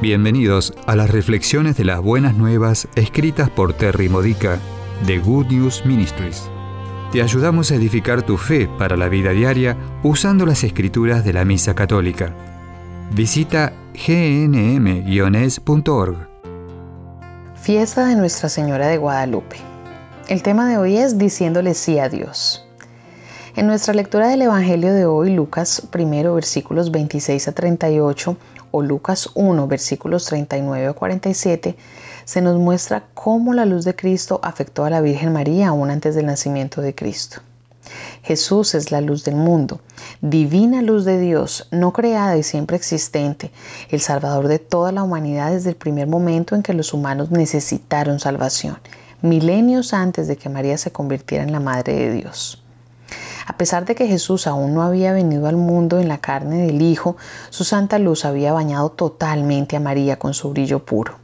Bienvenidos a las reflexiones de las buenas nuevas escritas por Terry Modica de Good News Ministries. Te ayudamos a edificar tu fe para la vida diaria usando las escrituras de la Misa Católica. Visita gnm-es.org. Fiesta de Nuestra Señora de Guadalupe. El tema de hoy es diciéndole sí a Dios. En nuestra lectura del Evangelio de hoy, Lucas 1, versículos 26 a 38, o Lucas 1, versículos 39 a 47, se nos muestra cómo la luz de Cristo afectó a la Virgen María aún antes del nacimiento de Cristo. Jesús es la luz del mundo, divina luz de Dios, no creada y siempre existente, el Salvador de toda la humanidad desde el primer momento en que los humanos necesitaron salvación, milenios antes de que María se convirtiera en la Madre de Dios. A pesar de que Jesús aún no había venido al mundo en la carne del Hijo, su santa luz había bañado totalmente a María con su brillo puro.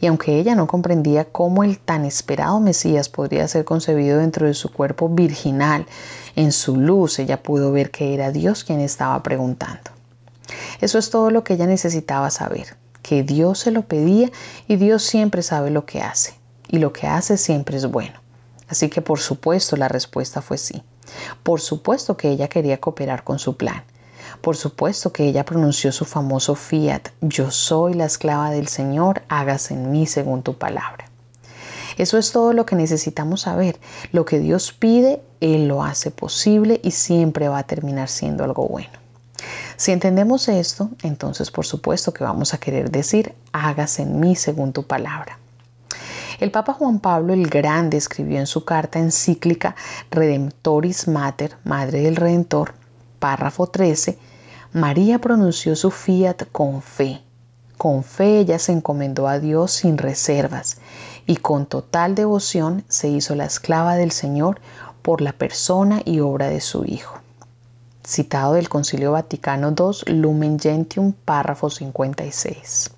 Y aunque ella no comprendía cómo el tan esperado Mesías podría ser concebido dentro de su cuerpo virginal, en su luz ella pudo ver que era Dios quien estaba preguntando. Eso es todo lo que ella necesitaba saber, que Dios se lo pedía y Dios siempre sabe lo que hace, y lo que hace siempre es bueno. Así que por supuesto la respuesta fue sí. Por supuesto que ella quería cooperar con su plan. Por supuesto que ella pronunció su famoso fiat, yo soy la esclava del Señor, hágase en mí según tu palabra. Eso es todo lo que necesitamos saber. Lo que Dios pide, Él lo hace posible y siempre va a terminar siendo algo bueno. Si entendemos esto, entonces por supuesto que vamos a querer decir, hágase en mí según tu palabra. El Papa Juan Pablo el Grande escribió en su carta encíclica Redemptoris Mater, Madre del Redentor, párrafo 13, María pronunció su fiat con fe. Con fe ella se encomendó a Dios sin reservas y con total devoción se hizo la esclava del Señor por la persona y obra de su Hijo. Citado del Concilio Vaticano II, Lumen Gentium, párrafo 56.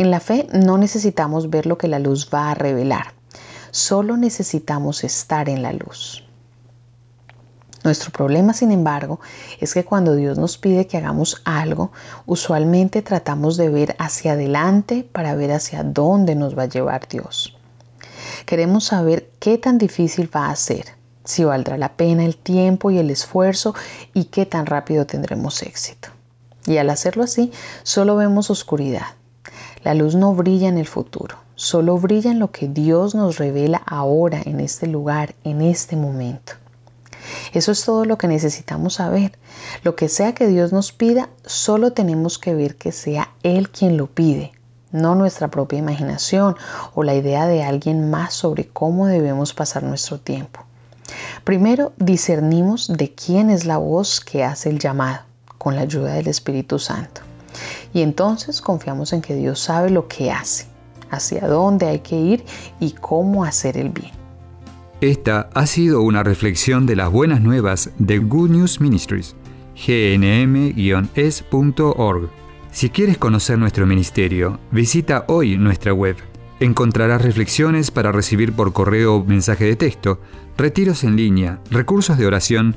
En la fe no necesitamos ver lo que la luz va a revelar, solo necesitamos estar en la luz. Nuestro problema, sin embargo, es que cuando Dios nos pide que hagamos algo, usualmente tratamos de ver hacia adelante para ver hacia dónde nos va a llevar Dios. Queremos saber qué tan difícil va a ser, si valdrá la pena el tiempo y el esfuerzo y qué tan rápido tendremos éxito. Y al hacerlo así, solo vemos oscuridad. La luz no brilla en el futuro, solo brilla en lo que Dios nos revela ahora, en este lugar, en este momento. Eso es todo lo que necesitamos saber. Lo que sea que Dios nos pida, solo tenemos que ver que sea Él quien lo pide, no nuestra propia imaginación o la idea de alguien más sobre cómo debemos pasar nuestro tiempo. Primero discernimos de quién es la voz que hace el llamado, con la ayuda del Espíritu Santo. Y entonces confiamos en que Dios sabe lo que hace, hacia dónde hay que ir y cómo hacer el bien. Esta ha sido una reflexión de las buenas nuevas de Good News Ministries, gnm-es.org. Si quieres conocer nuestro ministerio, visita hoy nuestra web. Encontrarás reflexiones para recibir por correo o mensaje de texto, retiros en línea, recursos de oración